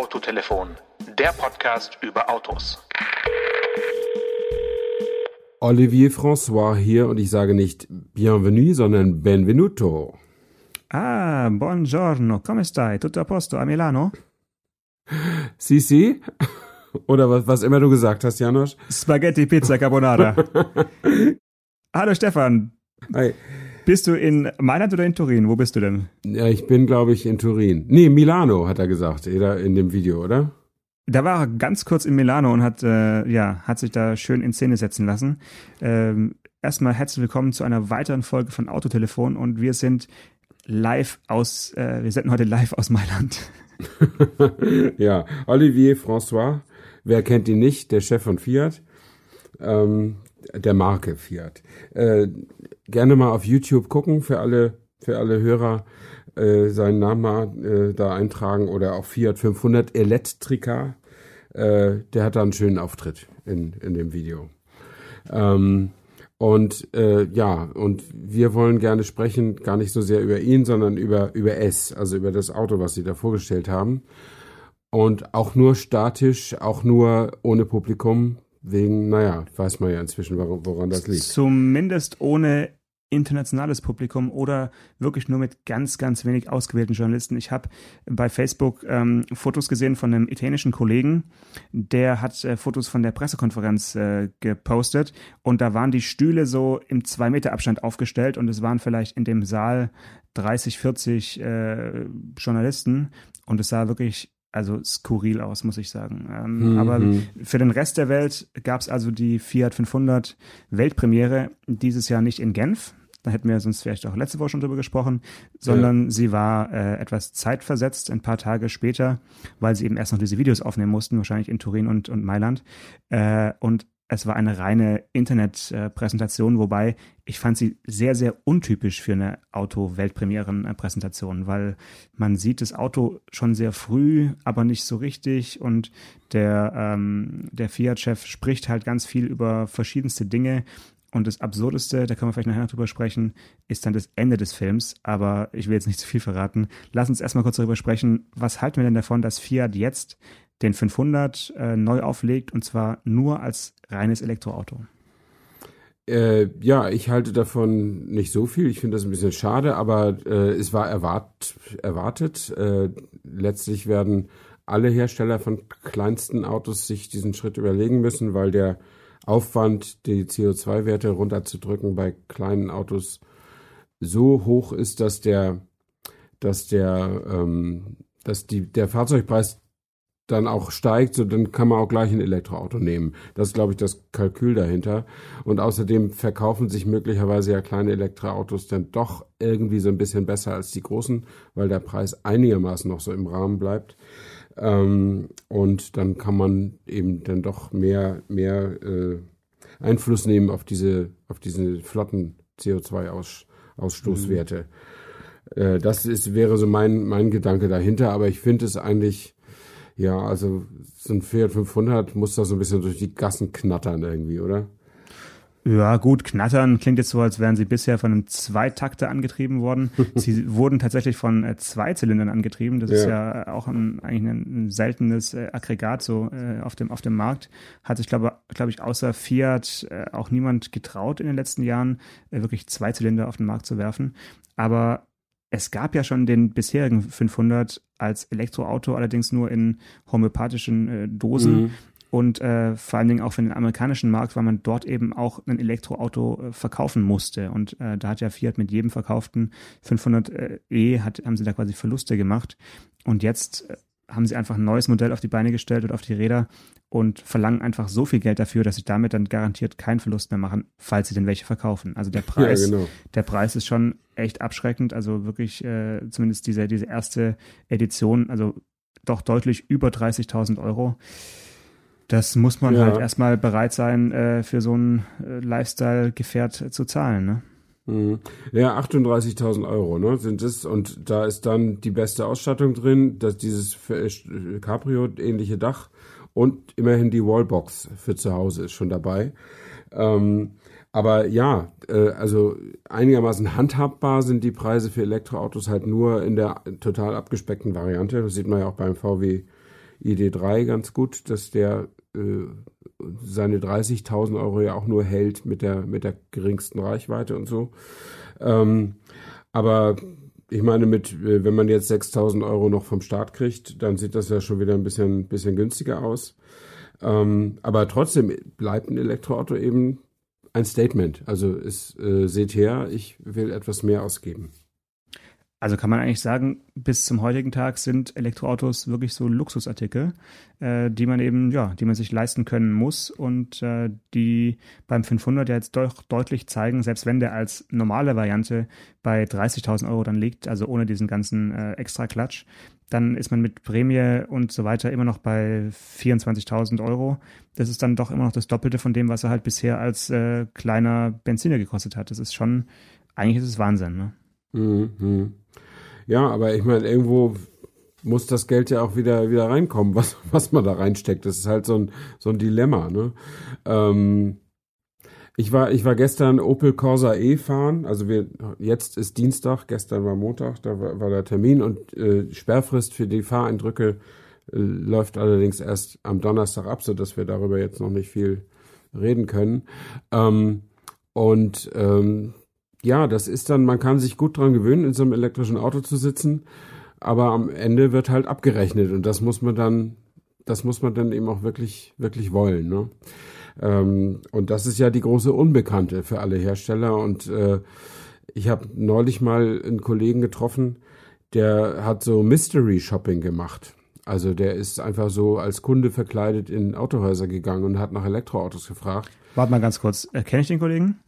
Autotelefon, der Podcast über Autos. Olivier François hier und ich sage nicht Bienvenue, sondern Benvenuto. Ah, buongiorno, come stai? Tutto a posto a Milano? Si, si? Oder was, was immer du gesagt hast, Janosch? Spaghetti, Pizza, Carbonara. Hallo Stefan. Hi. Bist du in Mailand oder in Turin? Wo bist du denn? Ja, ich bin, glaube ich, in Turin. Nee, Milano, hat er gesagt, in dem Video, oder? Da war er ganz kurz in Milano und hat, äh, ja, hat sich da schön in Szene setzen lassen. Ähm, erstmal herzlich willkommen zu einer weiteren Folge von Autotelefon und wir sind live aus, äh, wir senden heute live aus Mailand. ja, Olivier François, wer kennt ihn nicht, der Chef von Fiat, ähm, der Marke Fiat. Äh, gerne mal auf YouTube gucken für alle, für alle Hörer. Äh, seinen Namen mal äh, da eintragen oder auch Fiat 500 Elektrika. Äh, der hat da einen schönen Auftritt in, in dem Video. Ähm, und äh, ja, und wir wollen gerne sprechen, gar nicht so sehr über ihn, sondern über, über es, also über das Auto, was sie da vorgestellt haben. Und auch nur statisch, auch nur ohne Publikum, wegen, naja, weiß man ja inzwischen, woran, das liegt. Zumindest ohne internationales Publikum oder wirklich nur mit ganz, ganz wenig ausgewählten Journalisten. Ich habe bei Facebook ähm, Fotos gesehen von einem italienischen Kollegen, der hat äh, Fotos von der Pressekonferenz äh, gepostet und da waren die Stühle so im zwei Meter Abstand aufgestellt und es waren vielleicht in dem Saal 30, 40 äh, Journalisten und es sah wirklich also skurril aus, muss ich sagen. Ähm, mhm. Aber für den Rest der Welt gab es also die Fiat 500 Weltpremiere dieses Jahr nicht in Genf, da hätten wir sonst vielleicht auch letzte Woche schon drüber gesprochen, sondern ja. sie war äh, etwas zeitversetzt, ein paar Tage später, weil sie eben erst noch diese Videos aufnehmen mussten, wahrscheinlich in Turin und, und Mailand. Äh, und es war eine reine Internetpräsentation, wobei ich fand sie sehr, sehr untypisch für eine Auto-Weltpremieren-Präsentation, weil man sieht das Auto schon sehr früh, aber nicht so richtig und der, ähm, der Fiat-Chef spricht halt ganz viel über verschiedenste Dinge und das Absurdeste, da können wir vielleicht nachher noch drüber sprechen, ist dann das Ende des Films. Aber ich will jetzt nicht zu viel verraten. Lass uns erstmal kurz darüber sprechen. Was halten wir denn davon, dass Fiat jetzt den 500 äh, neu auflegt und zwar nur als reines Elektroauto? Äh, ja, ich halte davon nicht so viel. Ich finde das ein bisschen schade, aber äh, es war erwart erwartet. Äh, letztlich werden alle Hersteller von kleinsten Autos sich diesen Schritt überlegen müssen, weil der Aufwand, die CO2-Werte runterzudrücken bei kleinen Autos so hoch ist, dass der, dass der, ähm, dass die, der Fahrzeugpreis dann auch steigt, so dann kann man auch gleich ein Elektroauto nehmen. Das ist, glaube ich, das Kalkül dahinter. Und außerdem verkaufen sich möglicherweise ja kleine Elektroautos dann doch irgendwie so ein bisschen besser als die großen, weil der Preis einigermaßen noch so im Rahmen bleibt. Ähm, und dann kann man eben dann doch mehr, mehr äh, Einfluss nehmen auf diese, auf diese flotten CO2-Ausstoßwerte. Mhm. Äh, das ist, wäre so mein, mein Gedanke dahinter, aber ich finde es eigentlich, ja, also so ein Fiat 500 muss da so ein bisschen durch die Gassen knattern irgendwie, oder? Ja, gut, knattern klingt jetzt so, als wären sie bisher von einem Zweitakter angetrieben worden. sie wurden tatsächlich von äh, Zweizylindern angetrieben. Das ja. ist ja auch ein, eigentlich ein, ein seltenes äh, Aggregat so äh, auf, dem, auf dem Markt. Hat sich, glaube glaub ich, außer Fiat äh, auch niemand getraut in den letzten Jahren, äh, wirklich Zweizylinder auf den Markt zu werfen. Aber es gab ja schon den bisherigen 500 als Elektroauto, allerdings nur in homöopathischen äh, Dosen. Mhm. Und äh, vor allen Dingen auch für den amerikanischen Markt, weil man dort eben auch ein Elektroauto äh, verkaufen musste. Und äh, da hat ja Fiat mit jedem verkauften 500e, hat, haben sie da quasi Verluste gemacht. Und jetzt äh, haben sie einfach ein neues Modell auf die Beine gestellt und auf die Räder und verlangen einfach so viel Geld dafür, dass sie damit dann garantiert keinen Verlust mehr machen, falls sie denn welche verkaufen. Also der Preis, ja, genau. der Preis ist schon echt abschreckend. Also wirklich, äh, zumindest diese, diese erste Edition, also doch deutlich über 30.000 Euro. Das muss man ja. halt erstmal bereit sein, äh, für so ein äh, Lifestyle-Gefährt zu zahlen, ne? Mhm. Ja, 38.000 Euro, ne, sind es. Und da ist dann die beste Ausstattung drin, dass dieses äh, Cabrio-ähnliche Dach und immerhin die Wallbox für zu Hause ist schon dabei. Ähm, aber ja, äh, also einigermaßen handhabbar sind die Preise für Elektroautos halt nur in der total abgespeckten Variante. Das sieht man ja auch beim VW ID3 ganz gut, dass der äh, seine 30.000 Euro ja auch nur hält mit der, mit der geringsten Reichweite und so. Ähm, aber ich meine, mit, äh, wenn man jetzt 6.000 Euro noch vom Staat kriegt, dann sieht das ja schon wieder ein bisschen, bisschen günstiger aus. Ähm, aber trotzdem bleibt ein Elektroauto eben ein Statement. Also es, äh, seht her, ich will etwas mehr ausgeben. Also kann man eigentlich sagen, bis zum heutigen Tag sind Elektroautos wirklich so Luxusartikel, äh, die man eben, ja, die man sich leisten können muss und äh, die beim 500 ja jetzt doch deutlich zeigen, selbst wenn der als normale Variante bei 30.000 Euro dann liegt, also ohne diesen ganzen äh, Extra-Klatsch, dann ist man mit Prämie und so weiter immer noch bei 24.000 Euro. Das ist dann doch immer noch das Doppelte von dem, was er halt bisher als äh, kleiner Benziner gekostet hat. Das ist schon, eigentlich ist es Wahnsinn, ne? Mhm. Ja, aber ich meine, irgendwo muss das Geld ja auch wieder, wieder reinkommen, was, was man da reinsteckt. Das ist halt so ein, so ein Dilemma. Ne? Ähm, ich war, ich war gestern Opel Corsa E fahren. Also wir, jetzt ist Dienstag, gestern war Montag, da war, war der Termin und äh, Sperrfrist für die Fahreindrücke äh, läuft allerdings erst am Donnerstag ab, so dass wir darüber jetzt noch nicht viel reden können. Ähm, und ähm, ja, das ist dann, man kann sich gut dran gewöhnen, in so einem elektrischen Auto zu sitzen, aber am Ende wird halt abgerechnet und das muss man dann, das muss man dann eben auch wirklich, wirklich wollen. Ne? Ähm, und das ist ja die große Unbekannte für alle Hersteller und äh, ich habe neulich mal einen Kollegen getroffen, der hat so Mystery Shopping gemacht. Also der ist einfach so als Kunde verkleidet in Autohäuser gegangen und hat nach Elektroautos gefragt. Warte mal ganz kurz, kenne ich den Kollegen?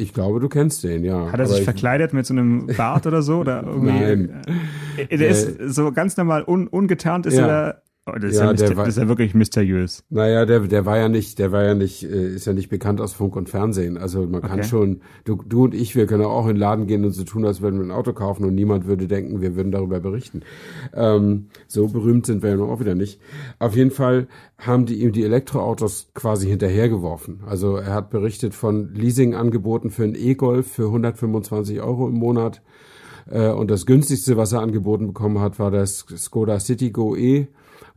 Ich glaube, du kennst den, ja. Hat er sich verkleidet mit so einem Bart oder so? Oder irgendwie? Nein. Der ist so ganz normal un, ungetarnt ist ja. er Oh, das, ist ja, ja das ist ja wirklich mysteriös. Naja, der, der war ja nicht, der war ja nicht, äh, ist ja nicht bekannt aus Funk und Fernsehen. Also man kann okay. schon, du, du und ich, wir können auch in den Laden gehen und so tun, als würden wir ein Auto kaufen und niemand würde denken, wir würden darüber berichten. Ähm, so berühmt sind wir ja noch auch wieder nicht. Auf jeden Fall haben die ihm die Elektroautos quasi hinterhergeworfen. Also er hat berichtet von Leasingangeboten für einen E-Golf für 125 Euro im Monat. Äh, und das günstigste, was er angeboten bekommen hat, war das Skoda Citigo E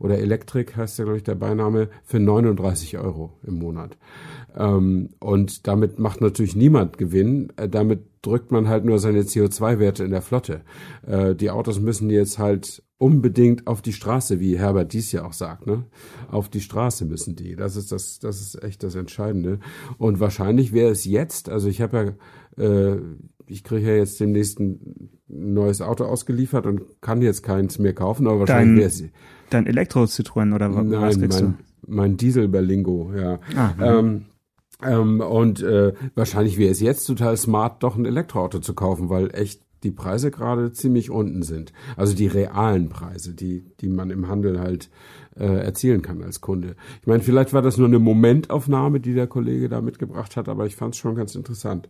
oder Electric heißt ja, glaube ich, der Beiname, für 39 Euro im Monat. Ähm, und damit macht natürlich niemand Gewinn. Äh, damit drückt man halt nur seine CO2-Werte in der Flotte. Äh, die Autos müssen jetzt halt unbedingt auf die Straße, wie Herbert dies ja auch sagt, ne? Auf die Straße müssen die. Das ist das, das ist echt das Entscheidende. Und wahrscheinlich wäre es jetzt, also ich habe ja, äh, ich kriege ja jetzt demnächst ein neues Auto ausgeliefert und kann jetzt keins mehr kaufen, aber wahrscheinlich wäre es Dein Elektro-Citroën oder was Nein, kriegst mein, du? mein Diesel-Berlingo, ja. Ah, ähm, ähm, und äh, wahrscheinlich wäre es jetzt total smart, doch ein Elektroauto zu kaufen, weil echt die Preise gerade ziemlich unten sind. Also die realen Preise, die, die man im Handel halt äh, erzielen kann als Kunde. Ich meine, vielleicht war das nur eine Momentaufnahme, die der Kollege da mitgebracht hat, aber ich fand es schon ganz interessant.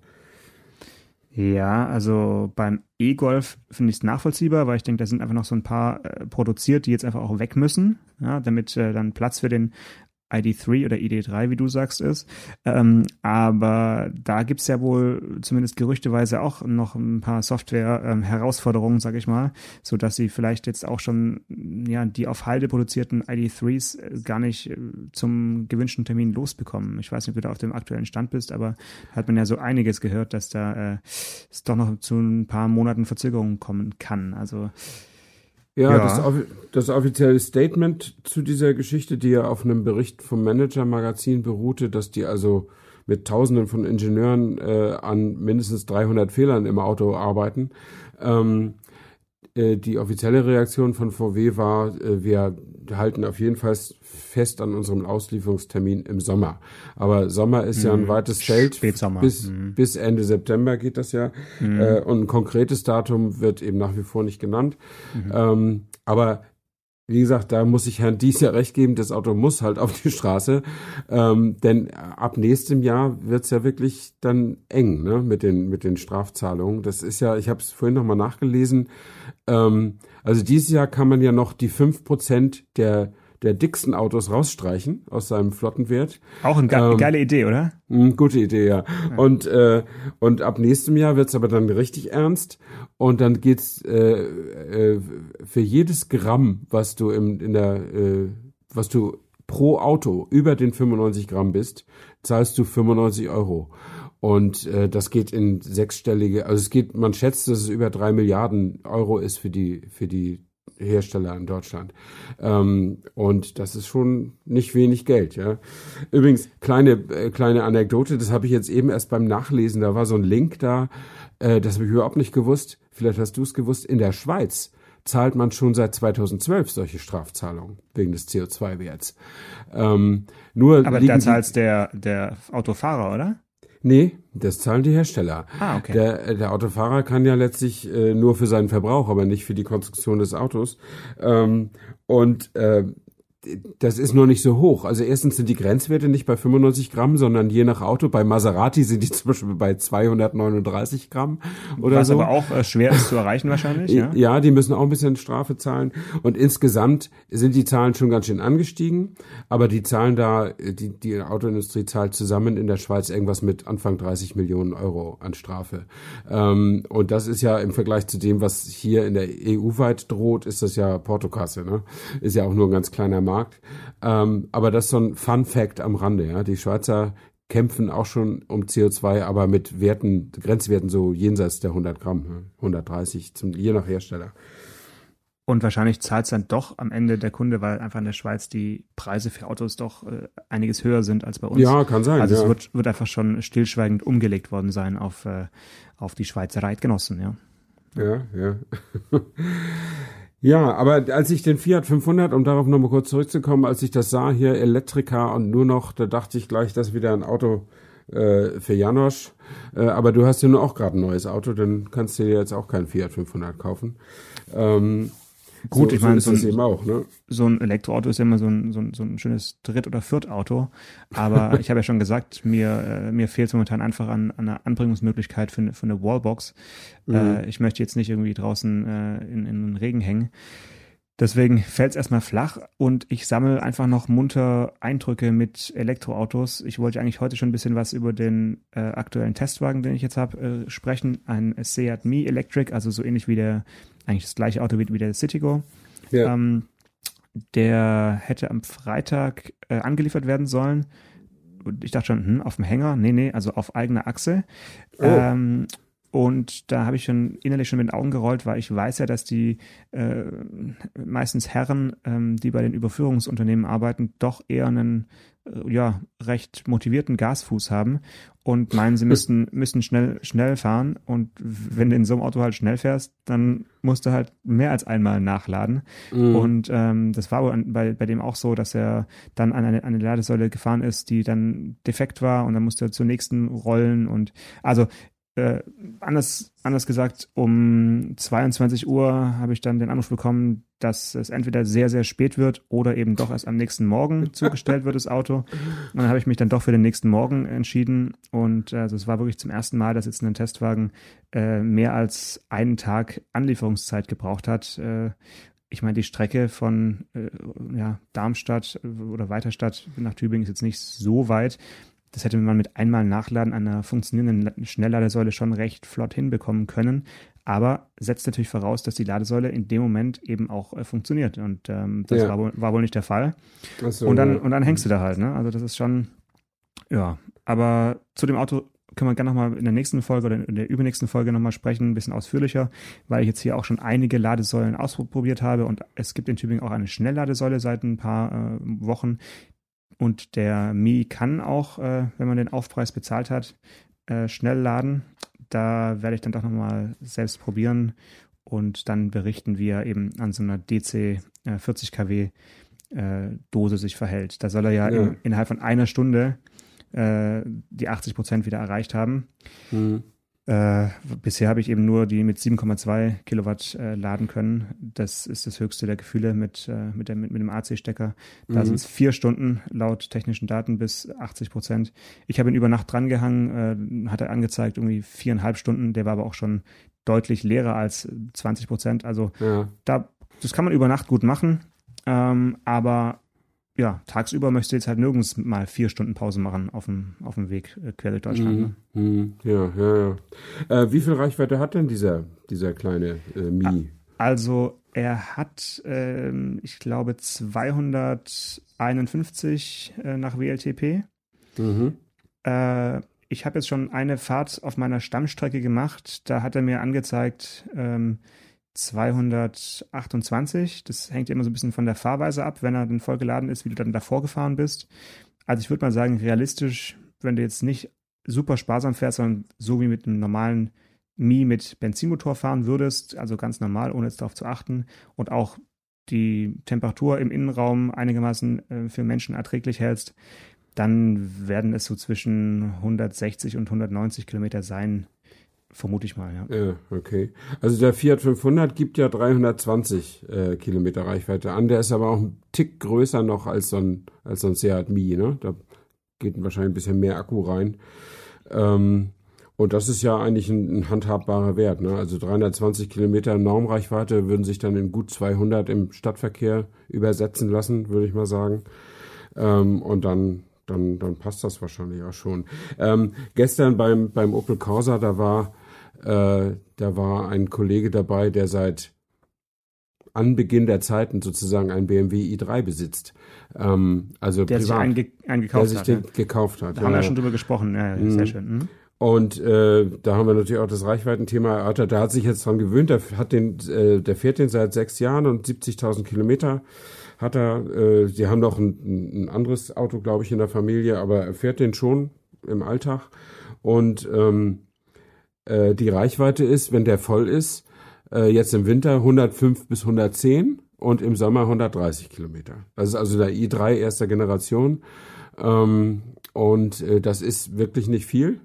Ja, also beim E-Golf finde ich es nachvollziehbar, weil ich denke, da sind einfach noch so ein paar äh, produziert, die jetzt einfach auch weg müssen, ja, damit äh, dann Platz für den ID3 oder ID3, wie du sagst, ist. Ähm, aber da gibt's ja wohl zumindest gerüchteweise auch noch ein paar Software-Herausforderungen, ähm, sage ich mal, so dass sie vielleicht jetzt auch schon ja die auf Halde produzierten ID3s äh, gar nicht äh, zum gewünschten Termin losbekommen. Ich weiß nicht, ob du da auf dem aktuellen Stand bist, aber hat man ja so einiges gehört, dass da äh, es doch noch zu ein paar Monaten Verzögerungen kommen kann. Also ja, ja. Das, das, offizielle Statement zu dieser Geschichte, die ja auf einem Bericht vom Manager-Magazin beruhte, dass die also mit Tausenden von Ingenieuren äh, an mindestens 300 Fehlern im Auto arbeiten. Ähm, äh, die offizielle Reaktion von VW war, äh, wir halten auf jeden Fall fest an unserem Auslieferungstermin im Sommer. Aber Sommer ist mhm. ja ein mhm. weites Feld. Spätsommer. Bis, mhm. bis Ende September geht das ja. Mhm. Äh, und ein konkretes Datum wird eben nach wie vor nicht genannt. Mhm. Ähm, aber wie gesagt, da muss ich Herrn Dies ja recht geben, das Auto muss halt auf die Straße, ähm, denn ab nächstem Jahr wird's ja wirklich dann eng ne, mit, den, mit den Strafzahlungen. Das ist ja, ich habe es vorhin nochmal nachgelesen, ähm, also dieses Jahr kann man ja noch die fünf Prozent der der dicksten Autos rausstreichen aus seinem Flottenwert. Auch eine ähm, geile Idee, oder? Mh, hm, gute Idee, ja. ja. Und, äh, und ab nächstem Jahr wird's aber dann richtig ernst. Und dann geht's äh, äh, für jedes Gramm, was du im, in der, äh, was du pro Auto über den 95 Gramm bist, zahlst du 95 Euro. Und äh, das geht in sechsstellige, also es geht, man schätzt, dass es über drei Milliarden Euro ist für die, für die Hersteller in Deutschland. Ähm, und das ist schon nicht wenig Geld, ja. Übrigens, kleine, äh, kleine Anekdote, das habe ich jetzt eben erst beim Nachlesen, da war so ein Link da, äh, das habe ich überhaupt nicht gewusst. Vielleicht hast du es gewusst. In der Schweiz zahlt man schon seit 2012 solche Strafzahlungen wegen des CO2-Werts. Ähm, nur Aber da zahlt der, der Autofahrer, oder? Nee, das zahlen die Hersteller. Ah, okay. Der, der Autofahrer kann ja letztlich äh, nur für seinen Verbrauch, aber nicht für die Konstruktion des Autos. Ähm, und äh, das ist nur nicht so hoch. Also erstens sind die Grenzwerte nicht bei 95 Gramm, sondern je nach Auto. Bei Maserati sind die zum Beispiel bei 239 Gramm oder Was so. aber auch äh, schwer ist zu erreichen wahrscheinlich. Ja? ja, die müssen auch ein bisschen Strafe zahlen. Und insgesamt sind die Zahlen schon ganz schön angestiegen. Aber die Zahlen da, die, die Autoindustrie zahlt zusammen in der Schweiz irgendwas mit Anfang 30 Millionen Euro an Strafe. Ähm, und das ist ja im Vergleich zu dem, was hier in der EU weit droht, ist das ja Portokasse. Ne? Ist ja auch nur ein ganz kleiner Markt. Markt. Ähm, aber das ist so ein Fun Fact am Rande. Ja, die Schweizer kämpfen auch schon um CO2, aber mit Werten, Grenzwerten so jenseits der 100 Gramm, 130, zum, je nach Hersteller. Und wahrscheinlich zahlt es dann doch am Ende der Kunde, weil einfach in der Schweiz die Preise für Autos doch äh, einiges höher sind als bei uns. Ja, kann sein. Also ja. es wird, wird einfach schon stillschweigend umgelegt worden sein auf, äh, auf die Schweizer Reitgenossen, ja. Ja, ja. Ja, aber als ich den Fiat 500, um darauf nochmal kurz zurückzukommen, als ich das sah, hier Elektrika und nur noch, da dachte ich gleich, das ist wieder ein Auto äh, für Janosch. Äh, aber du hast ja nur auch gerade ein neues Auto, dann kannst du dir jetzt auch kein Fiat 500 kaufen. Ähm, Gut, so, ich meine, so, ein, auch, ne? so ein Elektroauto ist ja immer so ein, so ein, so ein schönes Dritt- oder Viertauto. Aber ich habe ja schon gesagt, mir, äh, mir fehlt momentan einfach an, an einer Anbringungsmöglichkeit für eine, für eine Wallbox. Mhm. Äh, ich möchte jetzt nicht irgendwie draußen äh, in, in den Regen hängen. Deswegen fällt es erstmal flach und ich sammle einfach noch munter Eindrücke mit Elektroautos. Ich wollte eigentlich heute schon ein bisschen was über den äh, aktuellen Testwagen, den ich jetzt habe, äh, sprechen. Ein Seat Mi Electric, also so ähnlich wie der eigentlich das gleiche Auto wie, wie der Citigo. Ja. Ähm, der hätte am Freitag äh, angeliefert werden sollen. Und ich dachte schon, hm, auf dem Hänger? Nee, nee, also auf eigener Achse. Oh. Ähm, und da habe ich schon innerlich schon mit den Augen gerollt, weil ich weiß ja, dass die äh, meistens Herren, ähm, die bei den Überführungsunternehmen arbeiten, doch eher einen äh, ja, recht motivierten Gasfuß haben und meinen, sie müssten, müssen schnell, schnell fahren. Und wenn du in so einem Auto halt schnell fährst, dann musst du halt mehr als einmal nachladen. Mhm. Und ähm, das war bei, bei dem auch so, dass er dann an eine, eine Ladesäule gefahren ist, die dann defekt war und dann musste er zur nächsten rollen. Und also äh, anders, anders gesagt, um 22 Uhr habe ich dann den Anruf bekommen, dass es entweder sehr, sehr spät wird oder eben doch erst am nächsten Morgen zugestellt wird, das Auto. Und dann habe ich mich dann doch für den nächsten Morgen entschieden. Und also es war wirklich zum ersten Mal, dass jetzt ein Testwagen äh, mehr als einen Tag Anlieferungszeit gebraucht hat. Äh, ich meine, die Strecke von äh, ja, Darmstadt oder Weiterstadt nach Tübingen ist jetzt nicht so weit. Das hätte man mit einmal Nachladen einer funktionierenden Schnellladesäule schon recht flott hinbekommen können. Aber setzt natürlich voraus, dass die Ladesäule in dem Moment eben auch äh, funktioniert. Und ähm, das ja. war, wohl, war, wohl, nicht der Fall. So, und, dann, ja. und dann hängst du da halt. Ne? Also das ist schon, ja. Aber zu dem Auto können wir gerne nochmal in der nächsten Folge oder in der übernächsten Folge nochmal sprechen, ein bisschen ausführlicher, weil ich jetzt hier auch schon einige Ladesäulen ausprobiert habe und es gibt in Tübingen auch eine Schnellladesäule seit ein paar äh, Wochen, und der Mi kann auch, äh, wenn man den Aufpreis bezahlt hat, äh, schnell laden. Da werde ich dann doch nochmal selbst probieren und dann berichten, wie er eben an so einer DC äh, 40 kW Dose sich verhält. Da soll er ja, ja. In, innerhalb von einer Stunde äh, die 80 Prozent wieder erreicht haben. Mhm. Äh, bisher habe ich eben nur die mit 7,2 Kilowatt äh, laden können. Das ist das höchste der Gefühle mit, äh, mit, der, mit, mit dem AC-Stecker. Da mhm. sind es vier Stunden laut technischen Daten bis 80 Prozent. Ich habe ihn über Nacht drangehangen, äh, hat er angezeigt, irgendwie viereinhalb Stunden. Der war aber auch schon deutlich leerer als 20 Prozent. Also ja. da, das kann man über Nacht gut machen. Ähm, aber ja, tagsüber möchtest du jetzt halt nirgends mal vier Stunden Pause machen auf dem, auf dem Weg äh, quer durch Deutschland. Ne? Mhm. Ja, ja, ja. Äh, wie viel Reichweite hat denn dieser, dieser kleine äh, Mi? Also er hat, ähm, ich glaube, 251 äh, nach WLTP. Mhm. Äh, ich habe jetzt schon eine Fahrt auf meiner Stammstrecke gemacht. Da hat er mir angezeigt ähm, 228. Das hängt immer so ein bisschen von der Fahrweise ab, wenn er dann voll geladen ist, wie du dann davor gefahren bist. Also ich würde mal sagen, realistisch, wenn du jetzt nicht super sparsam fährst, sondern so wie mit einem normalen Mi mit Benzinmotor fahren würdest, also ganz normal, ohne jetzt darauf zu achten und auch die Temperatur im Innenraum einigermaßen äh, für Menschen erträglich hältst, dann werden es so zwischen 160 und 190 Kilometer sein, vermute ich mal, ja. Ja, okay. Also der Fiat 500 gibt ja 320 äh, Kilometer Reichweite an. Der ist aber auch ein Tick größer noch als so ein, als so ein Seat Mii, ne? Da geht wahrscheinlich ein bisschen mehr Akku rein. Ähm, und das ist ja eigentlich ein, ein handhabbarer Wert. Ne? Also 320 Kilometer Normreichweite würden sich dann in gut 200 im Stadtverkehr übersetzen lassen, würde ich mal sagen. Ähm, und dann, dann, dann passt das wahrscheinlich auch schon. Ähm, gestern beim, beim Opel Corsa, da war, äh, da war ein Kollege dabei, der seit Anbeginn der Zeiten sozusagen ein BMW i3 besitzt. Ähm, also der privat, sich einen, ge einen gekauft der sich hat. den ja. gekauft hat. Da haben wir ja. ja schon drüber gesprochen. Ja, ja, sehr schön. Mhm. Und äh, da haben wir natürlich auch das Reichweitenthema erörtert. Da hat sich jetzt dran gewöhnt. Der hat den, äh, der fährt den seit sechs Jahren und 70.000 Kilometer hat er. Äh, sie haben noch ein, ein anderes Auto, glaube ich, in der Familie, aber er fährt den schon im Alltag. Und ähm, äh, die Reichweite ist, wenn der voll ist, äh, jetzt im Winter 105 bis 110 und im Sommer 130 Kilometer. Das ist also der i3 erster Generation. Ähm, und äh, das ist wirklich nicht viel.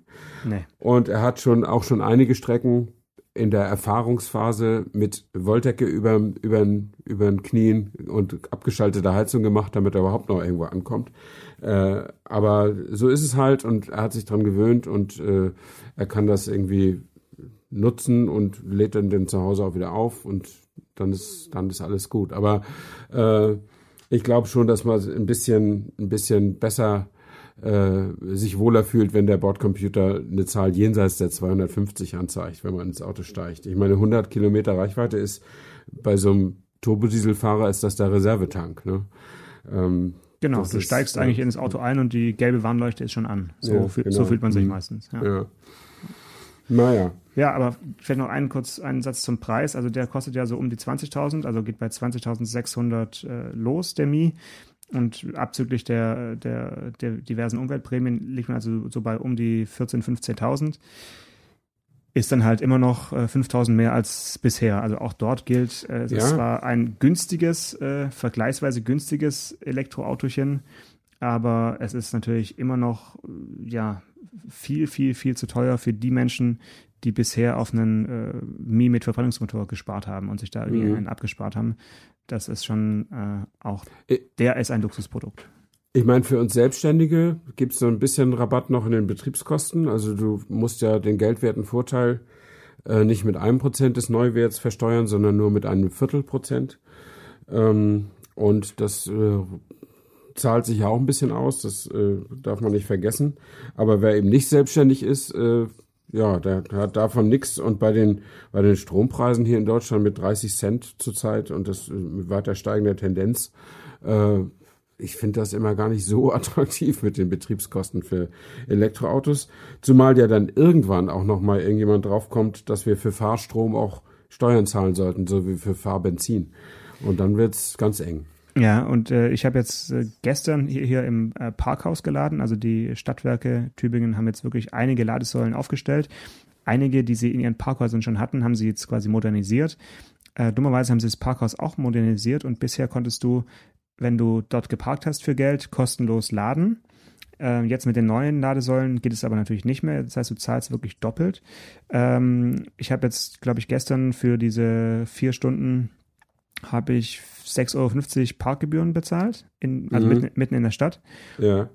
Nee. Und er hat schon auch schon einige Strecken in der Erfahrungsphase mit Wolldecke über über über den Knien und abgeschalteter Heizung gemacht, damit er überhaupt noch irgendwo ankommt. Äh, aber so ist es halt und er hat sich dran gewöhnt und äh, er kann das irgendwie nutzen und lädt dann den zu Hause auch wieder auf und dann ist dann ist alles gut. Aber äh, ich glaube schon, dass man ein bisschen ein bisschen besser äh, sich wohler fühlt, wenn der Bordcomputer eine Zahl jenseits der 250 anzeigt, wenn man ins Auto steigt. Ich meine, 100 Kilometer Reichweite ist bei so einem Turbodieselfahrer ist das der Reservetank. Ne? Ähm, Genau, du ist, steigst ja. eigentlich ins Auto ein und die gelbe Warnleuchte ist schon an. So, Ja, genau. so fühlt man sich Mhm. meistens. Ja. ja. Naja, Ja, aber vielleicht noch einen kurz einen Satz zum Preis. Also der kostet ja so um die 20.000, also geht bei 20.600 äh, los, der Mi. Und abzüglich der, der, der diversen Umweltprämien liegt man also so bei um die 14.000, 15.000. Ist dann halt immer noch äh, 5.000 mehr als bisher. Also auch dort gilt, äh, es Ja. zwar ein günstiges, äh, vergleichsweise günstiges Elektroautochen, aber es ist natürlich immer noch äh, ja viel, viel, viel zu teuer für die Menschen, die bisher auf einen äh, Mi mit Verbrennungsmotor gespart haben und sich da irgendwie Mhm. einen abgespart haben. Das ist schon äh, auch, der ist ein Luxusprodukt. Ich meine, für uns Selbstständige gibt es so ein bisschen Rabatt noch in den Betriebskosten. Also du musst ja den geldwerten Vorteil äh, nicht mit einem Prozent des Neuwerts versteuern, sondern nur mit einem Viertelprozent. Ähm, und das äh, zahlt sich ja auch ein bisschen aus, das äh, darf man nicht vergessen. Aber wer eben nicht selbstständig ist, äh, ja, der, hat davon nichts. Und bei den, bei den Strompreisen hier in Deutschland mit 30 Cent zurzeit und das äh, mit weiter steigender Tendenz, äh, ich finde das immer gar nicht so attraktiv mit den Betriebskosten für Elektroautos. Zumal ja dann irgendwann auch nochmal irgendjemand draufkommt, dass wir für Fahrstrom auch Steuern zahlen sollten, so wie für Fahrbenzin. Und dann wird's ganz eng. Ja, und äh, ich habe jetzt äh, gestern hier, hier im äh, Parkhaus geladen. Also die Stadtwerke Tübingen haben jetzt wirklich einige Ladesäulen aufgestellt. Einige, die sie in ihren Parkhäusern schon hatten, haben sie jetzt quasi modernisiert. Äh, dummerweise haben sie das Parkhaus auch modernisiert und bisher konntest du, wenn du dort geparkt hast für Geld, kostenlos laden. Äh, jetzt mit den neuen Ladesäulen geht es aber natürlich nicht mehr. Das heißt, du zahlst wirklich doppelt. Ähm, ich habe jetzt, glaube ich, gestern für diese vier Stunden habe ich 6,50 Euro Parkgebühren bezahlt, in, also Mhm. mitten, mitten in der Stadt. Ja.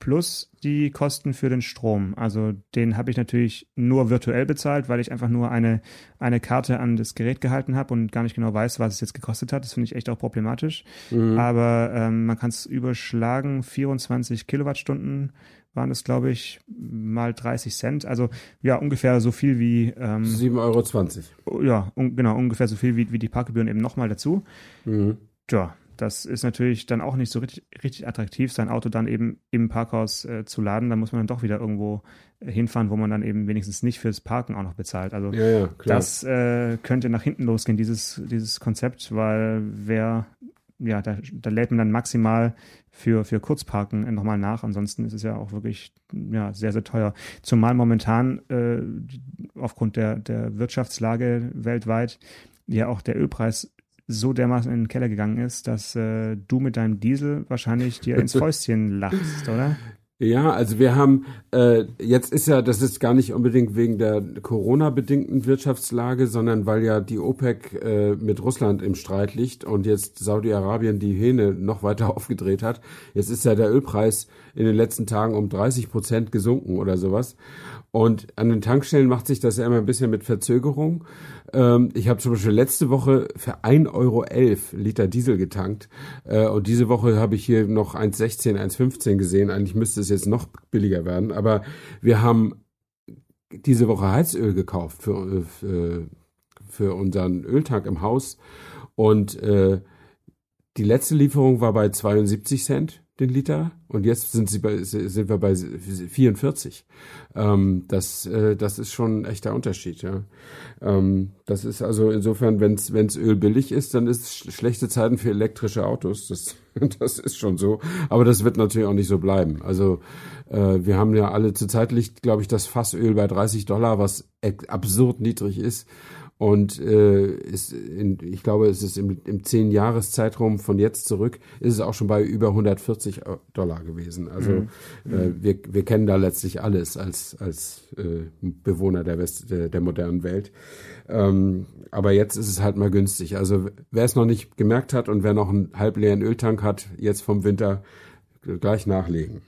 plus die Kosten für den Strom. Also den habe ich natürlich nur virtuell bezahlt, weil ich einfach nur eine, eine Karte an das Gerät gehalten habe und gar nicht genau weiß, was es jetzt gekostet hat. Das finde ich echt auch problematisch. Mhm. Aber ähm, man kann es überschlagen, 24 Kilowattstunden waren es, glaube ich, mal 30 Cent. Also ja, ungefähr so viel wie ähm, 7,20 Euro. Ja, un genau, ungefähr so viel wie, wie die Parkgebühren eben nochmal dazu. Mhm. Ja, das ist natürlich dann auch nicht so richtig, richtig attraktiv, sein Auto dann eben im Parkhaus äh, zu laden. Da muss man dann doch wieder irgendwo äh, hinfahren, wo man dann eben wenigstens nicht fürs Parken auch noch bezahlt. Also ja, ja, das äh, könnte nach hinten losgehen, dieses, dieses Konzept, weil wer, ja, da, da lädt man dann maximal für, für Kurzparken nochmal nach. Ansonsten ist es ja auch wirklich ja, sehr, sehr teuer. Zumal momentan äh, aufgrund der, der Wirtschaftslage weltweit ja auch der Ölpreis so dermaßen in den Keller gegangen ist, dass äh, du mit deinem Diesel wahrscheinlich dir ins Fäustchen lachst, oder? Ja, also wir haben, äh, jetzt ist ja, das ist gar nicht unbedingt wegen der Corona-bedingten Wirtschaftslage, sondern weil ja die OPEC äh, mit Russland im Streit liegt und jetzt Saudi-Arabien die Hähne noch weiter aufgedreht hat. Jetzt ist ja der Ölpreis in den letzten Tagen um 30 Prozent gesunken oder sowas. Und an den Tankstellen macht sich das ja immer ein bisschen mit Verzögerung. Ähm, ich habe zum Beispiel letzte Woche für 1,11 Euro Liter Diesel getankt. Äh, und diese Woche habe ich hier noch 1,16, 1,15 gesehen. Eigentlich müsste es jetzt noch billiger werden. Aber wir haben diese Woche Heizöl gekauft für, für, für unseren Öltank im Haus. Und äh, die letzte Lieferung war bei 72 Cent den Liter und jetzt sind sie bei, sind wir bei 44. Ähm, das, äh, das ist schon ein echter Unterschied, ja. Ähm, das ist also insofern, wenn es Öl billig ist, dann ist schlechte Zeiten für elektrische Autos. Das, das ist schon so. Aber das wird natürlich auch nicht so bleiben. Also äh, wir haben ja alle zurzeit liegt, glaube ich, das Fassöl bei 30 Dollar, was absurd niedrig ist. Und äh, ist in, ich glaube, es ist im, im zehn Jahres von jetzt zurück, ist es auch schon bei über 140 Dollar gewesen. Also mhm. äh, wir, wir kennen da letztlich alles als, als äh, Bewohner der, West, der, der modernen Welt. Ähm, aber jetzt ist es halt mal günstig. Also wer es noch nicht gemerkt hat und wer noch einen halbleeren Öltank hat, jetzt vom Winter gleich nachlegen.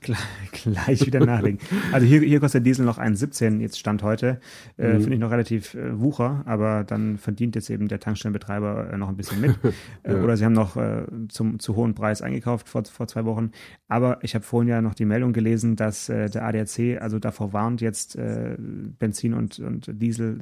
Gleich wieder nachlegen. Also hier, hier kostet der Diesel noch 1,17 jetzt Stand heute. Äh, mhm. Finde ich noch relativ äh, wucher, aber dann verdient jetzt eben der Tankstellenbetreiber äh, noch ein bisschen mit. Äh, ja. Oder sie haben noch äh, zum zu hohen Preis eingekauft vor, vor zwei Wochen. Aber ich habe vorhin ja noch die Meldung gelesen, dass äh, der ADAC also davor warnt, jetzt Benzin und, und Diesel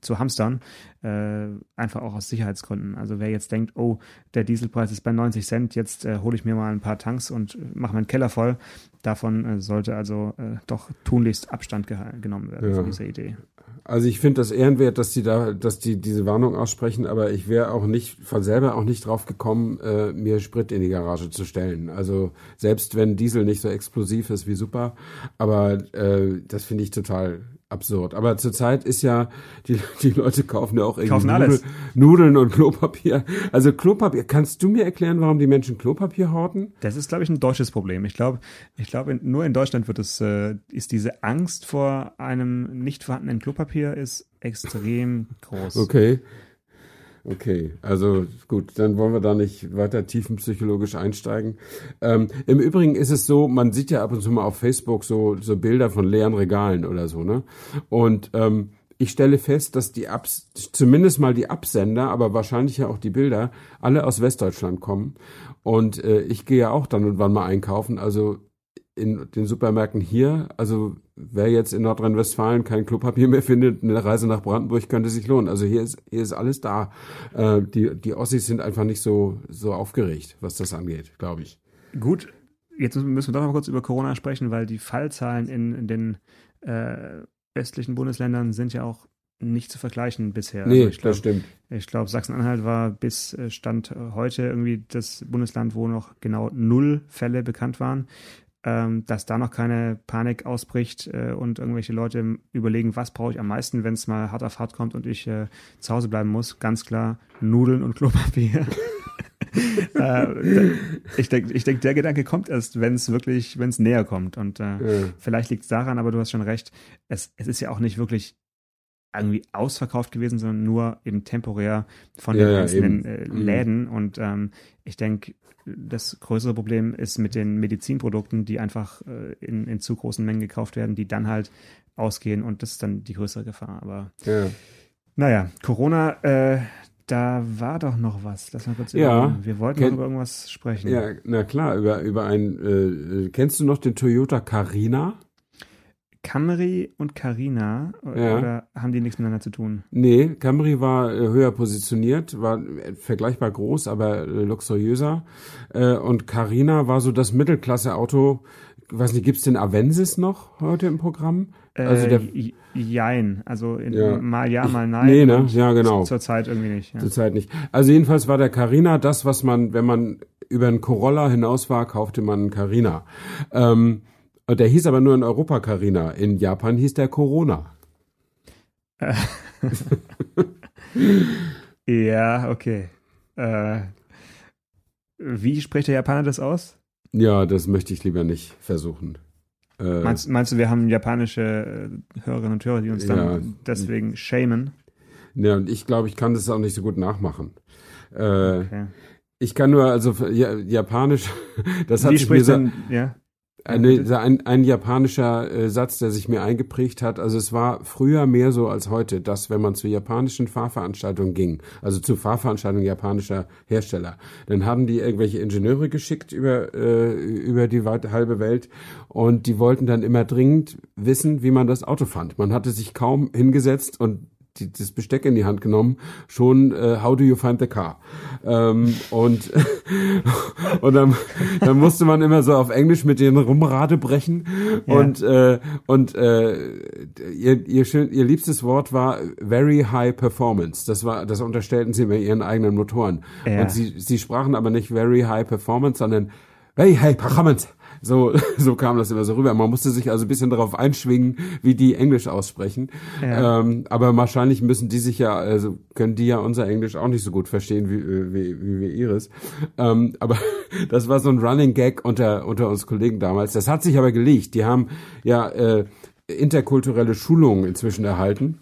zu hamstern. einfach auch aus Sicherheitsgründen. Also wer jetzt denkt, oh, der Dieselpreis ist bei 90 Cent, jetzt hole ich mir mal ein paar Tanks und mache meinen Keller voll Davon äh, sollte also äh, doch tunlichst Abstand genommen werden ja. von dieser Idee. Also ich finde das ehrenwert, dass die da, dass die diese Warnung aussprechen, aber ich wäre auch nicht von selber auch nicht drauf gekommen, äh, mir Sprit in die Garage zu stellen. Also selbst wenn Diesel nicht so explosiv ist wie super, aber äh, das finde ich total absurd. Aber zurzeit ist ja, die, die Leute kaufen ja auch irgendwie Nudel, Nudeln und Klopapier. Also Klopapier, kannst du mir erklären, warum die Menschen Klopapier horten? Das ist, glaube ich, ein deutsches Problem. Ich glaube, ich glaube, nur in Deutschland wird es, äh, ist diese Angst vor einem nicht vorhandenen Klopapier ist extrem groß. Okay. Okay, also gut, dann wollen wir da nicht weiter tiefenpsychologisch einsteigen. Ähm, Im Übrigen ist es so, man sieht ja ab und zu mal auf Facebook so, so Bilder von leeren Regalen oder so, ne? Und ähm, ich stelle fest, dass die Abs zumindest mal die Absender, aber wahrscheinlich ja auch die Bilder, alle aus Westdeutschland kommen. Und äh, ich gehe ja auch dann und wann mal einkaufen. Also in den Supermärkten hier, also wer jetzt in Nordrhein-Westfalen kein Klopapier mehr findet, eine Reise nach Brandenburg könnte sich lohnen. Also hier ist, hier ist alles da. Äh, die, die Ossis sind einfach nicht so, so aufgeregt, was das angeht, glaube ich. Gut, jetzt müssen wir doch noch kurz über Corona sprechen, weil die Fallzahlen in, in den äh, östlichen Bundesländern sind ja auch nicht zu vergleichen bisher. Nee, also glaub, das stimmt. Ich glaube, Sachsen-Anhalt war bis äh, Stand heute irgendwie das Bundesland, wo noch genau null Fälle bekannt waren ähm, dass da noch keine Panik ausbricht äh, und irgendwelche Leute überlegen, was brauche ich am meisten, wenn es mal hart auf hart kommt und ich äh, zu Hause bleiben muss. Ganz klar Nudeln und Klopapier. äh, ich denke, ich denk, der Gedanke kommt erst, wenn es wirklich, wenn es näher kommt. Und äh, ja. vielleicht liegt es daran, aber du hast schon recht, es, es ist ja auch nicht wirklich irgendwie ausverkauft gewesen, sondern nur eben temporär von den ja, einzelnen äh, Mhm. Läden. Und ähm, ich denke, das größere Problem ist mit den Medizinprodukten, die einfach äh, in, in zu großen Mengen gekauft werden, die dann halt ausgehen und das ist dann die größere Gefahr. Aber Ja. naja, Corona, äh, da war doch noch was. Lass mal kurz Ja. überlegen. Wir wollten Ken- noch über irgendwas sprechen. ja, na klar, über, über ein, äh, kennst du noch den Toyota Carina? Camry und Carina, äh, Ja. oder haben die nichts miteinander zu tun? Nee, Camry war äh, höher positioniert, war äh, vergleichbar groß, aber äh, luxuriöser. Äh, und Carina war so das Mittelklasse-Auto. Weiß nicht, gibt's den Avensis noch heute im Programm? Also äh, der- j- Jein, also Ja. mal ja, mal nein. Nee, ne? Ja, genau. Zur Zeit irgendwie nicht. Ja. Zurzeit nicht. Also jedenfalls war der Carina das, was man, wenn man über einen Corolla hinaus war, kaufte man einen Carina. Ähm, der hieß aber nur in Europa Carina. In Japan hieß der Corona. Ja, okay. Äh, wie spricht der Japaner das aus? Ja, das möchte ich lieber nicht versuchen. Äh, Meinst, meinst du, wir haben japanische äh, Hörerinnen und Hörer, die uns dann Ja. deswegen shamen? ja, und ich glaube, ich kann das auch nicht so gut nachmachen. Äh, Okay. Ich kann nur, also ja, Japanisch, das hat Wie sich mir so, denn, ja? Eine, so ein, ein japanischer äh, Satz, der sich mir eingeprägt hat. Also es war früher mehr so als heute, dass wenn man zu japanischen Fahrveranstaltungen ging, also zu Fahrveranstaltungen japanischer Hersteller, dann haben die irgendwelche Ingenieure geschickt über, äh, über die weite, halbe Welt und die wollten dann immer dringend wissen, wie man das Auto fand. Man hatte sich kaum hingesetzt und die, das Besteck in die Hand genommen, schon äh, How do you find the car? Ähm, und und dann, dann musste man immer so auf Englisch mit denen Rumrade brechen Ja. und äh, und äh, ihr, ihr, schön, ihr liebstes Wort war very high performance. Das war das unterstellten sie mir ihren eigenen Motoren Ja. und sie sie sprachen aber nicht very high performance, sondern very high performance. So, so kam das immer so rüber. Man musste sich also ein bisschen darauf einschwingen, wie die Englisch aussprechen. Ja. Ähm, aber wahrscheinlich müssen die sich ja, also können die ja unser Englisch auch nicht so gut verstehen wie, äh, wie, wie wir ihres. Ähm, aber das war so ein Running Gag unter, unter uns Kollegen damals. Das hat sich aber gelegt. Die haben ja äh, interkulturelle Schulungen inzwischen erhalten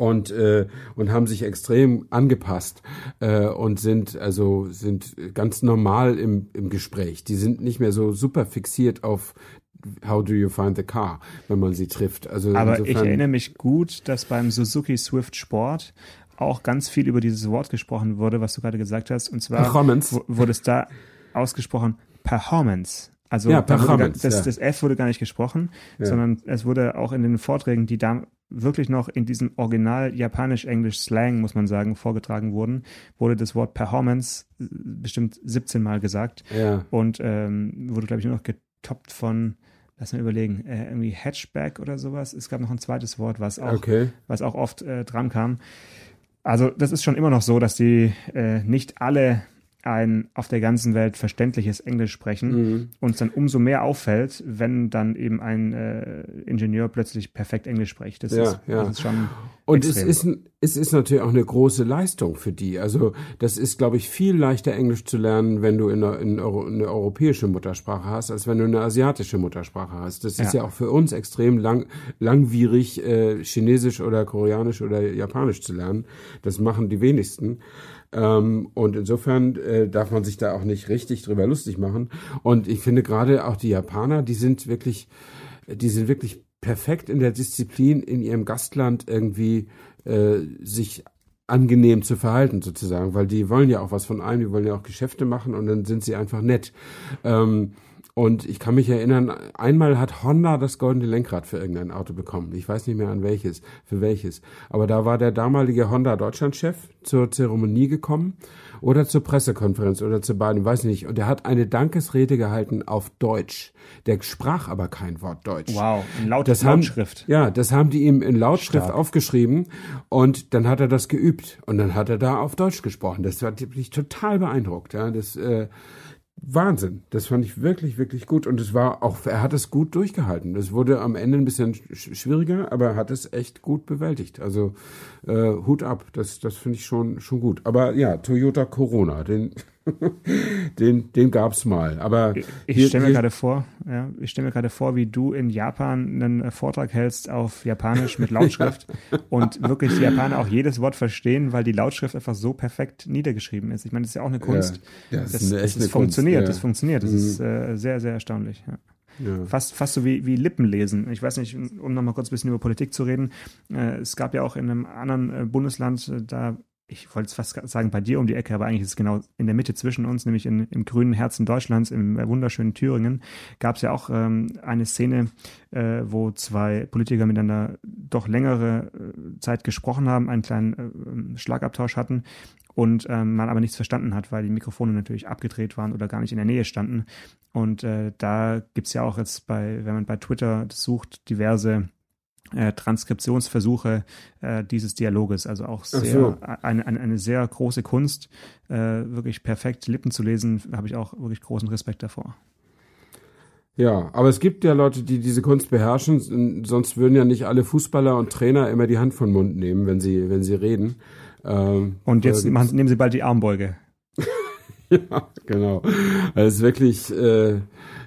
und äh, und haben sich extrem angepasst äh, und sind also sind ganz normal im im Gespräch. Die sind nicht mehr so super fixiert auf How do you find the car, wenn man sie trifft. Also Aber ich erinnere mich gut, dass beim Suzuki Swift Sport auch ganz viel über dieses Wort gesprochen wurde, was du gerade gesagt hast. Und zwar wurde es da ausgesprochen Performance. Also Ja, da gar, Performance, das, ja. das F wurde gar nicht gesprochen, Ja. sondern es wurde auch in den Vorträgen, die da wirklich noch in diesem Original Japanisch-Englisch-Slang, muss man sagen, vorgetragen wurden, wurde das Wort Performance äh, bestimmt 17 Mal gesagt ja. und ähm, wurde, glaube ich, nur noch getoppt von, lass mal überlegen, äh, irgendwie Hatchback oder sowas. Es gab noch ein zweites Wort, was auch, Okay. was auch oft äh, dran kam. Also das ist schon immer noch so, dass die äh, nicht alle ein auf der ganzen Welt verständliches Englisch sprechen Mhm. und es dann umso mehr auffällt, wenn dann eben ein äh, Ingenieur plötzlich perfekt Englisch spricht. Das, Ja, ist, ja. das ist schon Und es ist, es ist natürlich auch eine große Leistung für die. Also das ist, glaube ich, viel leichter Englisch zu lernen, wenn du in einer, in eine europäische Muttersprache hast, als wenn du eine asiatische Muttersprache hast. Das ist Ja. ja auch für uns extrem lang, langwierig, äh, Chinesisch oder Koreanisch oder Japanisch zu lernen. Das machen die wenigsten. Ähm, und insofern äh, darf man sich da auch nicht richtig drüber lustig machen. Und ich finde gerade auch die Japaner, die sind wirklich, die sind wirklich perfekt in der Disziplin, in ihrem Gastland irgendwie äh, sich angenehm zu verhalten sozusagen, weil die wollen ja auch was von einem, die wollen ja auch Geschäfte machen und dann sind sie einfach nett. Ähm, und ich kann mich erinnern, einmal hat Honda das goldene Lenkrad für irgendein Auto bekommen. Ich weiß nicht mehr an welches, für welches. Aber da war der damalige Honda Deutschlandchef zur Zeremonie gekommen oder zur Pressekonferenz oder zu beiden, weiß nicht. Und er hat eine Dankesrede gehalten auf Deutsch. Der sprach aber kein Wort Deutsch. wow, in laut, Das haben, Lautschrift. ja, das haben die ihm in Lautschrift Stark. aufgeschrieben und dann hat er das geübt und dann hat er da auf Deutsch gesprochen. Das hat mich total beeindruckt. Ja, das äh, Wahnsinn. Das fand ich wirklich, wirklich gut und es war auch, er hat es gut durchgehalten. Es wurde am Ende ein bisschen sch schwieriger, aber er hat es echt gut bewältigt. Also äh, Hut ab. Das, das finde ich schon, schon gut. Aber ja, Toyota Corona, den den den gab's mal. Aber ich stelle mir gerade vor, ja, ich stelle mir gerade vor, wie du in Japan einen äh, Vortrag hältst auf Japanisch mit Lautschrift und wirklich die Japaner auch jedes Wort verstehen, weil die Lautschrift einfach so perfekt niedergeschrieben ist. Ich meine, das ist ja auch eine Kunst. Ja, das, das, ist eine das, echte das funktioniert, ja. das funktioniert. Das Mhm. ist äh, sehr, sehr erstaunlich. Ja. Ja. Fast, fast so wie, wie Lippenlesen. Ich weiß nicht, um nochmal kurz ein bisschen über Politik zu reden. Äh, es gab ja auch in einem anderen äh, Bundesland, äh, da, ich wollte es fast sagen, bei dir um die Ecke, aber eigentlich ist es genau in der Mitte zwischen uns, nämlich in, im grünen Herzen Deutschlands, im äh, wunderschönen Thüringen, gab es ja auch ähm, eine Szene, äh, wo zwei Politiker miteinander doch längere äh, Zeit gesprochen haben, einen kleinen äh, Schlagabtausch hatten und ähm, man aber nichts verstanden hat, weil die Mikrofone natürlich abgedreht waren oder gar nicht in der Nähe standen. Und äh, da gibt's ja auch jetzt bei, wenn man bei Twitter sucht, diverse äh, Transkriptionsversuche äh, dieses Dialoges. Also auch sehr so. eine, eine, eine sehr große Kunst, äh, wirklich perfekt Lippen zu lesen, habe ich auch wirklich großen Respekt davor. Ja, aber es gibt ja Leute, die diese Kunst beherrschen, sonst würden ja nicht alle Fußballer und Trainer immer die Hand von Mund nehmen, wenn sie, wenn sie reden. Ähm, Und jetzt nehmen Sie bald die Armbeuge. Ja, genau. Also es ist wirklich, äh,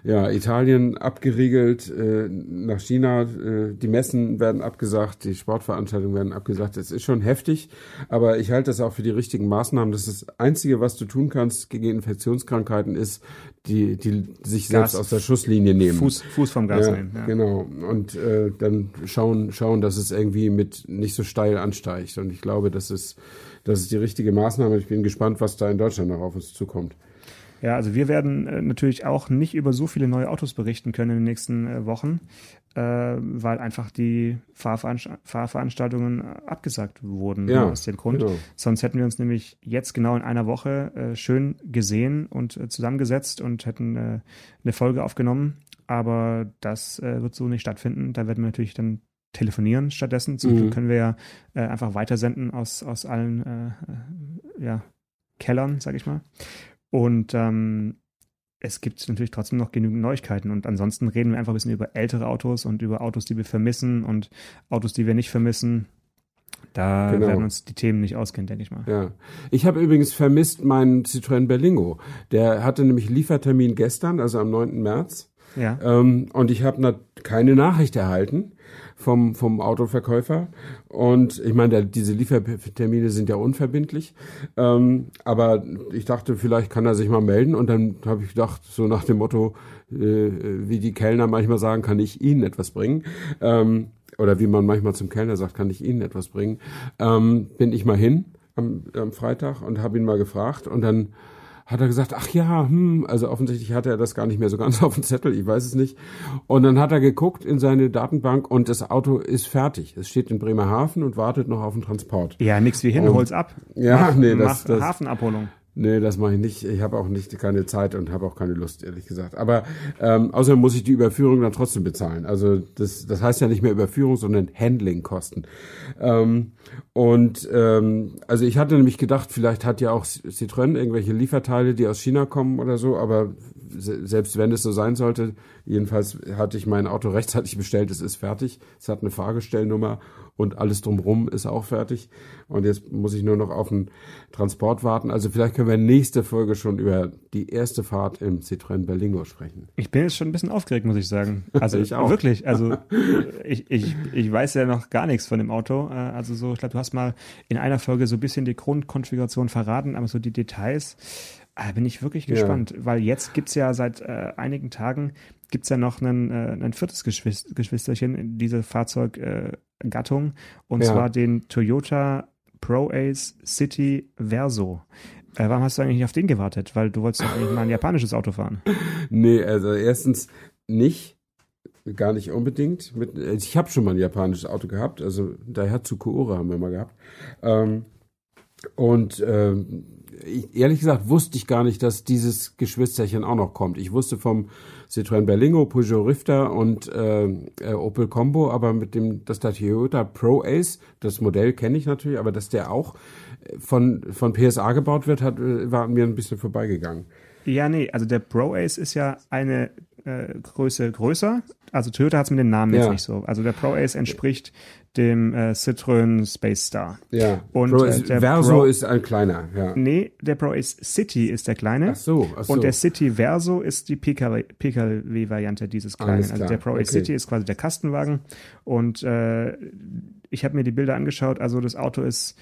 ja, Italien abgeriegelt, äh, nach China, äh, die Messen werden abgesagt, die Sportveranstaltungen werden abgesagt. Es ist schon heftig, aber ich halte das auch für die richtigen Maßnahmen. Das ist das Einzige, was du tun kannst gegen Infektionskrankheiten, ist, die, die sich Gas. selbst aus der Schusslinie nehmen. Fuß, Fuß vom Gas ja, nehmen. Ja. Genau. Und äh, dann schauen, schauen, dass es irgendwie mit nicht so steil ansteigt. Und ich glaube, das ist, das ist die richtige Maßnahme. Ich bin gespannt, was da in Deutschland noch auf uns zukommt. Ja, also wir werden äh, natürlich auch nicht über so viele neue Autos berichten können in den nächsten äh, Wochen, äh, weil einfach die Fahrveranst Fahrveranstaltungen abgesagt wurden Ja, aus dem Grund. genau. Sonst hätten wir uns nämlich jetzt genau in einer Woche schön gesehen und zusammengesetzt und hätten eine Folge aufgenommen. Aber das wird so nicht stattfinden. Da werden wir natürlich dann telefonieren stattdessen. Zum Mhm. Glück können wir ja äh, einfach weitersenden aus, aus allen äh, äh, ja, Kellern, sag ich mal. Und ähm, es gibt natürlich trotzdem noch genügend Neuigkeiten. Und ansonsten reden wir einfach ein bisschen über ältere Autos und über Autos, die wir vermissen und Autos, die wir nicht vermissen. Da Genau. werden uns die Themen nicht ausgehen, denke ich mal. Ja. Ich habe übrigens vermisst meinen Citroën Berlingo. Der hatte nämlich Liefertermin gestern, also am 9. März. Ja. Ähm, und ich habe keine Nachricht erhalten vom, vom Autoverkäufer. Und ich meine, diese Liefertermine sind ja unverbindlich. Ähm, aber ich dachte, vielleicht kann er sich mal melden. Und dann habe ich gedacht, so nach dem Motto, äh, wie die Kellner manchmal sagen, kann ich Ihnen etwas bringen. Ähm, oder wie man manchmal zum Kellner sagt, kann ich Ihnen etwas bringen. Ähm, bin ich mal hin am, am Freitag und habe ihn mal gefragt. Und dann hat er gesagt, ach ja, hm, also offensichtlich hatte er das gar nicht mehr so ganz auf dem Zettel, ich weiß es nicht. Und dann hat er geguckt in seine Datenbank und das Auto ist fertig. Es steht in Bremerhaven und wartet noch auf den Transport. Ja, nix wie hin, Und- hol's ab. Ja, mach, nee, mach das- das- Hafenabholung. Nee, das mache ich nicht. Ich habe auch nicht keine Zeit und habe auch keine Lust, ehrlich gesagt. Aber ähm, außerdem muss ich die Überführung dann trotzdem bezahlen. Also das, das heißt ja nicht mehr Überführung, sondern Handlingkosten. Ähm, und ähm, also ich hatte nämlich gedacht, vielleicht hat ja auch Citroën irgendwelche Lieferteile, die aus China kommen oder so, aber selbst wenn es so sein sollte, jedenfalls hatte ich mein Auto rechtzeitig bestellt, es ist fertig. Es hat eine Fahrgestellnummer und alles drumherum ist auch fertig. Und jetzt muss ich nur noch auf den Transport warten. Also vielleicht können wir nächste Folge schon über die erste Fahrt im Citroën Berlingo sprechen. Ich bin jetzt schon ein bisschen aufgeregt, muss ich sagen. Also Ich auch. wirklich, also ich, ich, ich weiß ja noch gar nichts von dem Auto. Äh, Also so, ich glaube, du hast mal in einer Folge so ein bisschen die Grundkonfiguration verraten, aber so die Details, äh, bin ich wirklich Ja. gespannt. Weil jetzt gibt's ja seit äh, einigen Tagen gibt's ja noch einen, äh, ein viertes Geschwis Geschwisterchen in dieser Fahrzeuggattung. Äh, und Ja. zwar den Toyota Pro Ace City Verso. Äh, warum hast du eigentlich nicht auf den gewartet? Weil du wolltest doch eigentlich mal ein japanisches Auto fahren. Nee, also erstens nicht, gar nicht unbedingt. Mit, also ich habe schon mal ein japanisches Auto gehabt, also Daihatsu Koura haben wir mal gehabt. Ähm, und ich, ehrlich gesagt wusste ich gar nicht, dass dieses Geschwisterchen auch noch kommt. Ich wusste vom Citroën Berlingo, Peugeot Rifter und äh, äh, Opel Combo, aber mit dem, dass der Toyota Pro Ace, das Modell kenne ich natürlich, aber dass der auch äh, von, von PSA gebaut wird, hat, äh, war mir ein bisschen vorbeigegangen. Ja, nee, also der Pro Ace ist ja eine äh, Größe größer. Also Toyota hat es mit den Namen ja. jetzt nicht so. Also der Pro Ace entspricht dem äh, Citroën Space Star. Ja. Und Pro äh, der Verso Pro, ist ein kleiner. Ja. Nee, der Pro Ace City ist der kleine. Ach so, ach so. Und der City Verso ist die PKW-Variante dieses kleinen. Also der Pro Ace okay. City ist quasi der Kastenwagen. Und äh, ich habe mir die Bilder angeschaut. Also das Auto ist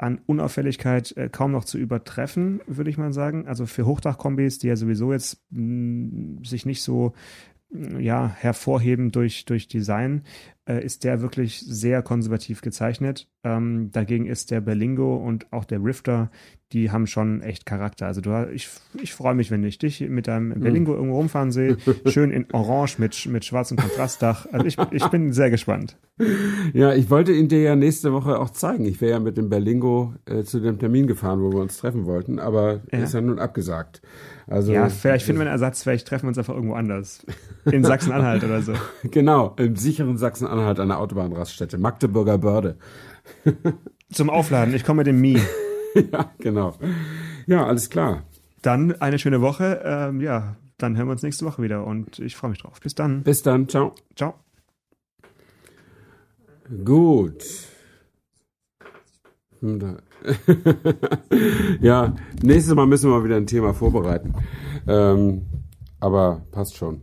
an Unauffälligkeit äh, kaum noch zu übertreffen, würde ich mal sagen. Also für Hochdachkombis, die ja sowieso jetzt mh, mm, sich nicht so ja, hervorheben durch, durch Design, äh, ist der wirklich sehr konservativ gezeichnet. Ähm, dagegen ist der Berlingo und auch der Rifter, die haben schon echt Charakter. Also du, ich, ich freue mich, wenn ich dich mit deinem hm. Berlingo irgendwo rumfahren sehe. Schön in Orange mit, mit schwarzem Kontrastdach. Also ich, ich bin sehr gespannt. Ja, ich wollte ihn dir ja nächste Woche auch zeigen. Ich wäre ja mit dem Berlingo äh, zu dem Termin gefahren, wo wir uns treffen wollten, aber ja. ist ja nun abgesagt. Also, ja, vielleicht finden wir einen Ersatz, vielleicht treffen wir uns einfach irgendwo anders. In Sachsen-Anhalt oder so. Genau, im sicheren Sachsen-Anhalt an der Autobahnraststätte. Magdeburger Börde. Zum Aufladen, ich komme mit dem Mi. ja, genau. Ja, alles klar. Dann eine schöne Woche. Ähm, ja, dann hören wir uns nächste Woche wieder und ich freue mich drauf. Bis dann. Bis dann. Ciao. Ciao. Gut. ja, nächstes Mal müssen wir mal wieder ein Thema vorbereiten. Ähm, aber passt schon.